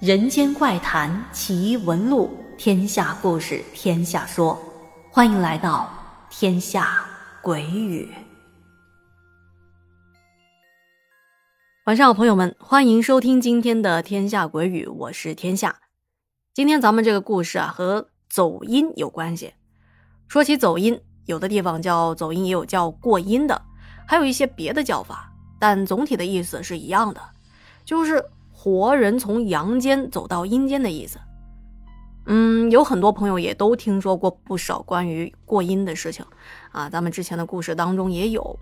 人间怪谈奇闻录，天下故事天下说，欢迎来到天下鬼语。晚上好，朋友们，欢迎收听今天的天下鬼语，我是天下。今天咱们这个故事啊，和走音有关系。说起走音，有的地方叫走音，也有叫过音的，还有一些别的叫法，但总体的意思是一样的，就是。活人从阳间走到阴间的意思，嗯，有很多朋友也都听说过不少关于过阴的事情啊。咱们之前的故事当中也有，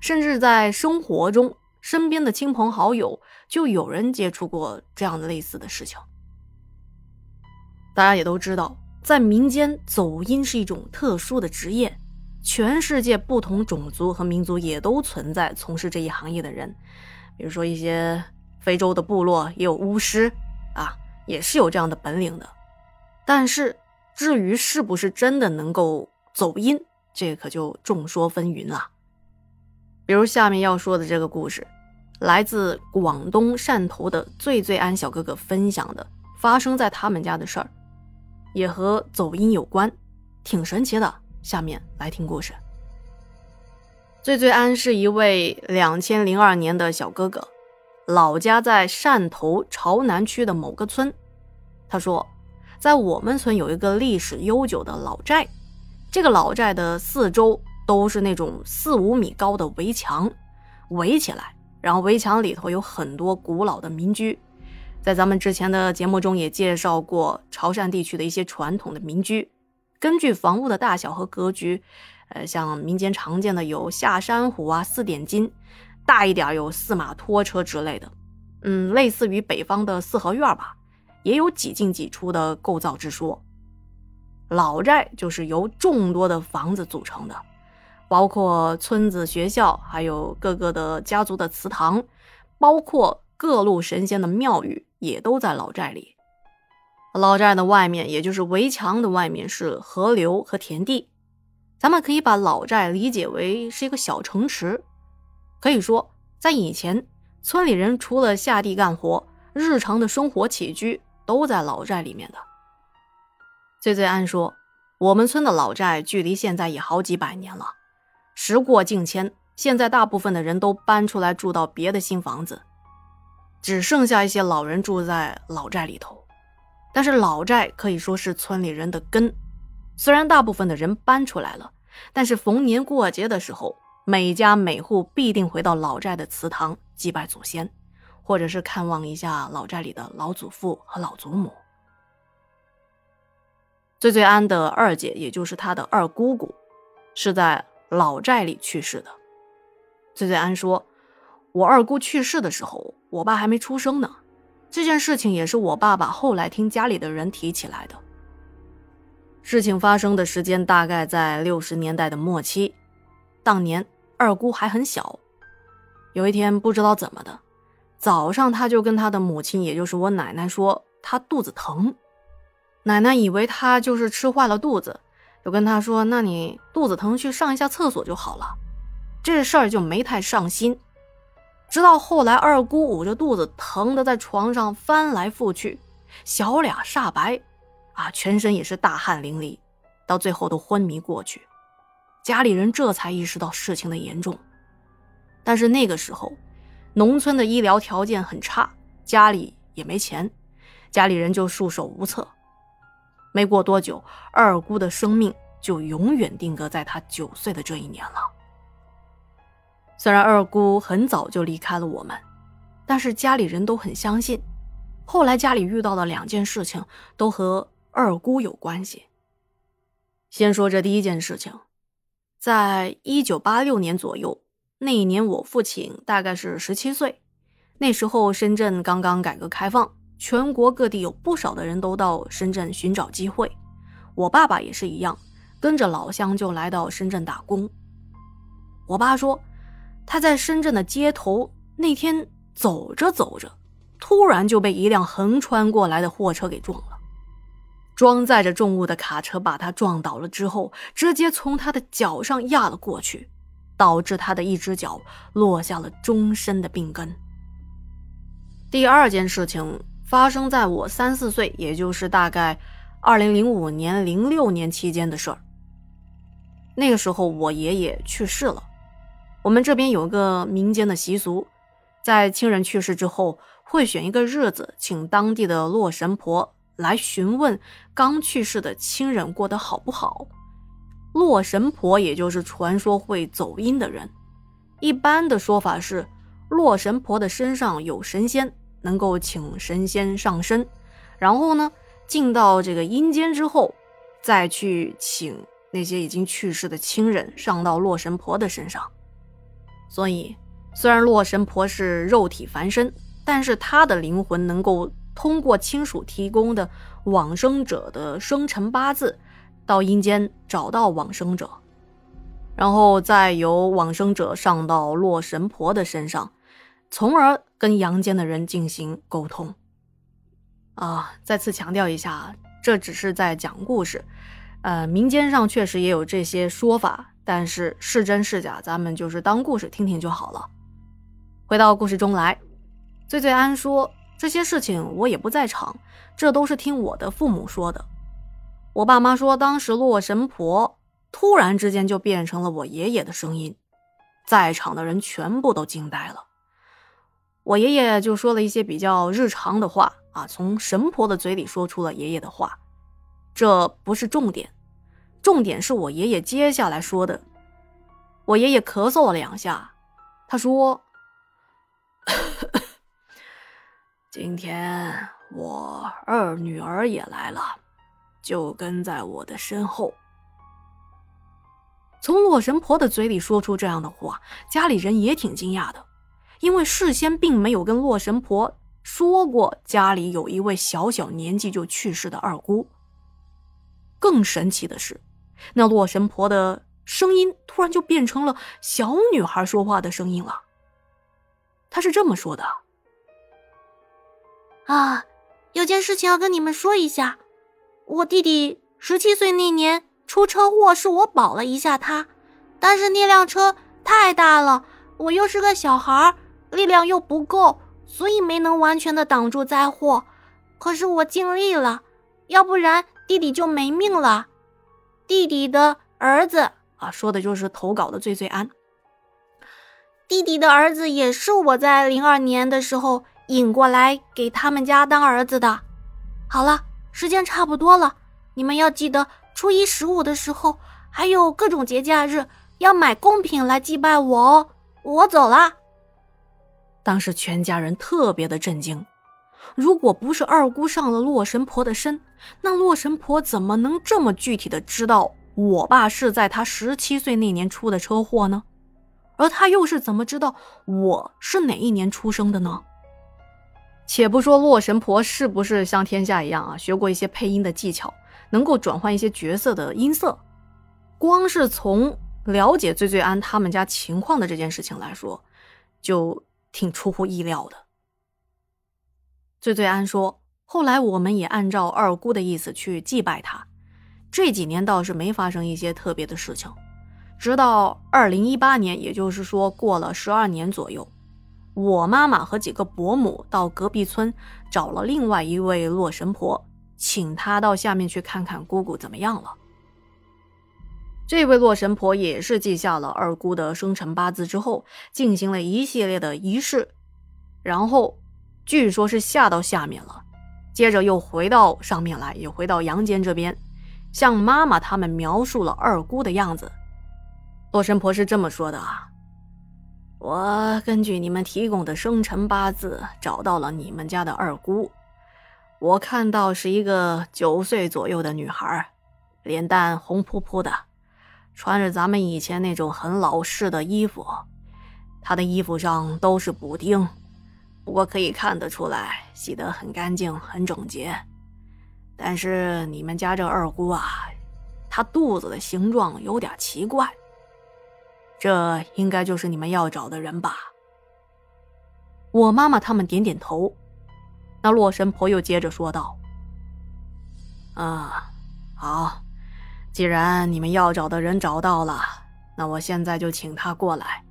甚至在生活中，身边的亲朋好友就有人接触过这样的类似的事情。大家也都知道，在民间走阴是一种特殊的职业，全世界不同种族和民族也都存在从事这一行业的人，比如说一些。非洲的部落也有巫师，啊，也是有这样的本领的。但是，至于是不是真的能够走阴，这可就众说纷纭了。比如下面要说的这个故事，来自广东汕头的醉醉安小哥哥分享的发生在他们家的事儿，也和走阴有关，挺神奇的。下面来听故事。醉醉安是一位两千零二年的小哥哥。老家在汕头潮南区的某个村，他说，在我们村有一个历史悠久的老寨，这个老寨的四周都是那种四五米高的围墙，围起来，然后围墙里头有很多古老的民居。在咱们之前的节目中也介绍过潮汕地区的一些传统的民居，根据房屋的大小和格局，呃，像民间常见的有下山虎啊、四点金。大一点有四马拖车之类的，嗯，类似于北方的四合院吧，也有几进几出的构造之说。老寨就是由众多的房子组成的，包括村子、学校，还有各个的家族的祠堂，包括各路神仙的庙宇，也都在老寨里。老寨的外面，也就是围墙的外面，是河流和田地。咱们可以把老寨理解为是一个小城池。可以说，在以前，村里人除了下地干活，日常的生活起居都在老寨里面的。醉醉安说：“我们村的老寨距离现在也好几百年了，时过境迁，现在大部分的人都搬出来住到别的新房子，只剩下一些老人住在老寨里头。但是老寨可以说是村里人的根，虽然大部分的人搬出来了，但是逢年过节的时候。”每家每户必定回到老寨的祠堂祭拜祖先，或者是看望一下老寨里的老祖父和老祖母。醉醉安的二姐，也就是他的二姑姑，是在老寨里去世的。醉醉安说：“我二姑去世的时候，我爸还没出生呢。这件事情也是我爸爸后来听家里的人提起来的。事情发生的时间大概在六十年代的末期，当年。”二姑还很小，有一天不知道怎么的，早上她就跟她的母亲，也就是我奶奶说她肚子疼。奶奶以为她就是吃坏了肚子，就跟她说：“那你肚子疼去上一下厕所就好了。”这事儿就没太上心。直到后来，二姑捂着肚子疼的在床上翻来覆去，小脸煞白，啊，全身也是大汗淋漓，到最后都昏迷过去。家里人这才意识到事情的严重，但是那个时候，农村的医疗条件很差，家里也没钱，家里人就束手无策。没过多久，二姑的生命就永远定格在她九岁的这一年了。虽然二姑很早就离开了我们，但是家里人都很相信。后来家里遇到的两件事情都和二姑有关系。先说这第一件事情。在一九八六年左右，那一年我父亲大概是十七岁。那时候深圳刚刚改革开放，全国各地有不少的人都到深圳寻找机会。我爸爸也是一样，跟着老乡就来到深圳打工。我爸说，他在深圳的街头那天走着走着，突然就被一辆横穿过来的货车给撞了。装载着重物的卡车把他撞倒了之后，直接从他的脚上压了过去，导致他的一只脚落下了终身的病根。第二件事情发生在我三四岁，也就是大概二零零五年、零六年期间的事儿。那个时候我爷爷去世了，我们这边有个民间的习俗，在亲人去世之后，会选一个日子，请当地的洛神婆来询问刚去世的亲人过得好不好。洛神婆也就是传说会走阴的人，一般的说法是，洛神婆的身上有神仙，能够请神仙上身，然后呢，进到这个阴间之后，再去请那些已经去世的亲人上到洛神婆的身上。所以，虽然洛神婆是肉体凡身，但是她的灵魂能够通过亲属提供的往生者的生辰八字。到阴间找到往生者，然后再由往生者上到洛神婆的身上，从而跟阳间的人进行沟通。啊，再次强调一下，这只是在讲故事，呃，民间上确实也有这些说法，但是是真是假，咱们就是当故事听听就好了。回到故事中来，醉醉安说这些事情我也不在场，这都是听我的父母说的。我爸妈说，当时洛神婆突然之间就变成了我爷爷的声音，在场的人全部都惊呆了。我爷爷就说了一些比较日常的话啊，从神婆的嘴里说出了爷爷的话，这不是重点，重点是我爷爷接下来说的。我爷爷咳嗽了两下，他说：“今天我二女儿也来了。”就跟在我的身后。从洛神婆的嘴里说出这样的话，家里人也挺惊讶的，因为事先并没有跟洛神婆说过家里有一位小小年纪就去世的二姑。更神奇的是，那洛神婆的声音突然就变成了小女孩说话的声音了。她是这么说的：“啊，有件事情要跟你们说一下。”我弟弟十七岁那年出车祸，是我保了一下他，但是那辆车太大了，我又是个小孩，力量又不够，所以没能完全的挡住灾祸。可是我尽力了，要不然弟弟就没命了。弟弟的儿子啊，说的就是投稿的醉醉安。弟弟的儿子也是我在零二年的时候引过来给他们家当儿子的。好了。时间差不多了，你们要记得初一十五的时候，还有各种节假日要买贡品来祭拜我哦。我走了。当时全家人特别的震惊，如果不是二姑上了洛神婆的身，那洛神婆怎么能这么具体的知道我爸是在他十七岁那年出的车祸呢？而他又是怎么知道我是哪一年出生的呢？且不说洛神婆是不是像天下一样啊，学过一些配音的技巧，能够转换一些角色的音色，光是从了解醉醉安他们家情况的这件事情来说，就挺出乎意料的。醉醉安说：“后来我们也按照二姑的意思去祭拜他，这几年倒是没发生一些特别的事情，直到二零一八年，也就是说过了十二年左右。”我妈妈和几个伯母到隔壁村找了另外一位洛神婆，请她到下面去看看姑姑怎么样了。这位洛神婆也是记下了二姑的生辰八字之后，进行了一系列的仪式，然后据说是下到下面了，接着又回到上面来，也回到阳间这边，向妈妈他们描述了二姑的样子。洛神婆是这么说的啊。我根据你们提供的生辰八字找到了你们家的二姑，我看到是一个九岁左右的女孩，脸蛋红扑扑的，穿着咱们以前那种很老式的衣服，她的衣服上都是补丁，不过可以看得出来洗得很干净、很整洁。但是你们家这二姑啊，她肚子的形状有点奇怪。这应该就是你们要找的人吧？我妈妈他们点点头。那洛神婆又接着说道：“啊，好，既然你们要找的人找到了，那我现在就请他过来。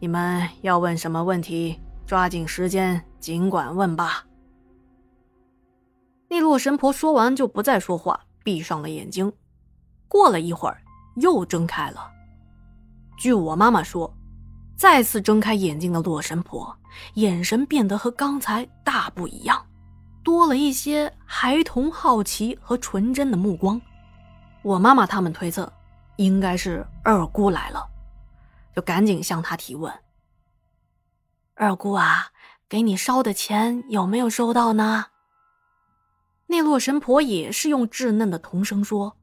你们要问什么问题，抓紧时间，尽管问吧。”那洛神婆说完就不再说话，闭上了眼睛。过了一会儿，又睁开了。据我妈妈说，再次睁开眼睛的洛神婆，眼神变得和刚才大不一样，多了一些孩童好奇和纯真的目光。我妈妈他们推测，应该是二姑来了，就赶紧向她提问：“二姑啊，给你烧的钱有没有收到呢？”那洛神婆也是用稚嫩的童声说：“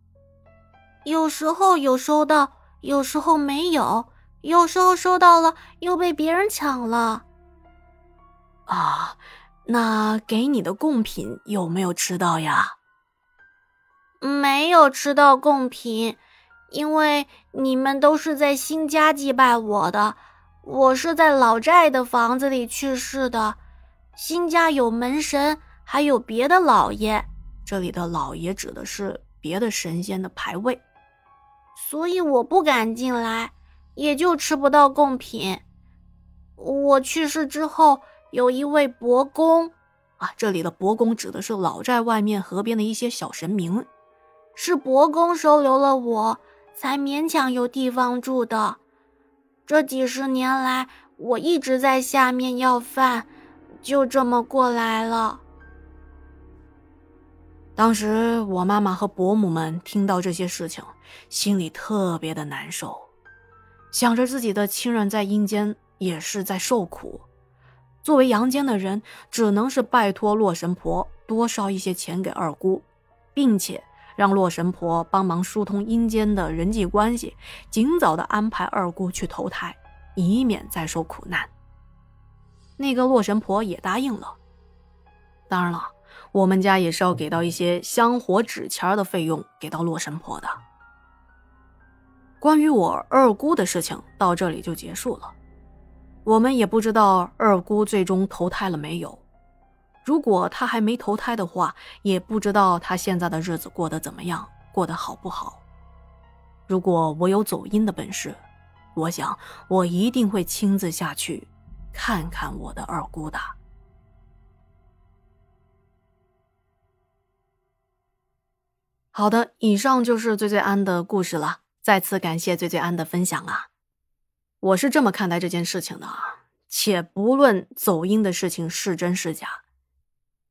有时候有收到。”有时候没有，有时候收到了又被别人抢了。啊，那给你的贡品有没有吃到呀？没有吃到贡品，因为你们都是在新家祭拜我的，我是在老寨的房子里去世的。新家有门神，还有别的老爷，这里的老爷指的是别的神仙的牌位。所以我不敢进来，也就吃不到贡品。我去世之后，有一位伯公，啊，这里的伯公指的是老寨外面河边的一些小神明，是伯公收留了我，才勉强有地方住的。这几十年来，我一直在下面要饭，就这么过来了。当时我妈妈和伯母们听到这些事情，心里特别的难受，想着自己的亲人在阴间也是在受苦，作为阳间的人，只能是拜托洛神婆多烧一些钱给二姑，并且让洛神婆帮忙疏通阴间的人际关系，尽早的安排二姑去投胎，以免再受苦难。那个洛神婆也答应了。当然了。我们家也是要给到一些香火纸钱的费用给到洛神婆的。关于我二姑的事情到这里就结束了，我们也不知道二姑最终投胎了没有。如果她还没投胎的话，也不知道她现在的日子过得怎么样，过得好不好。如果我有走阴的本事，我想我一定会亲自下去看看我的二姑的。好的，以上就是醉醉安的故事了。再次感谢醉醉安的分享啊！我是这么看待这件事情的啊，且不论走音的事情是真是假，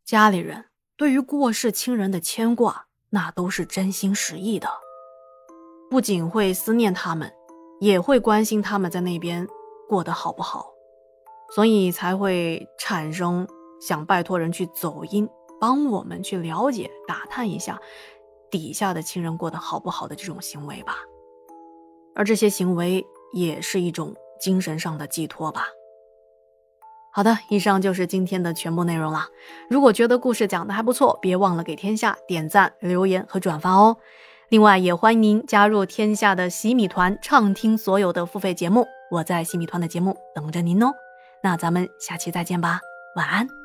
家里人对于过世亲人的牵挂，那都是真心实意的，不仅会思念他们，也会关心他们在那边过得好不好，所以才会产生想拜托人去走音，帮我们去了解、打探一下。底下的亲人过得好不好的这种行为吧，而这些行为也是一种精神上的寄托吧。好的，以上就是今天的全部内容了。如果觉得故事讲的还不错，别忘了给天下点赞、留言和转发哦。另外，也欢迎您加入天下的洗米团，畅听所有的付费节目。我在洗米团的节目等着您哦。那咱们下期再见吧，晚安。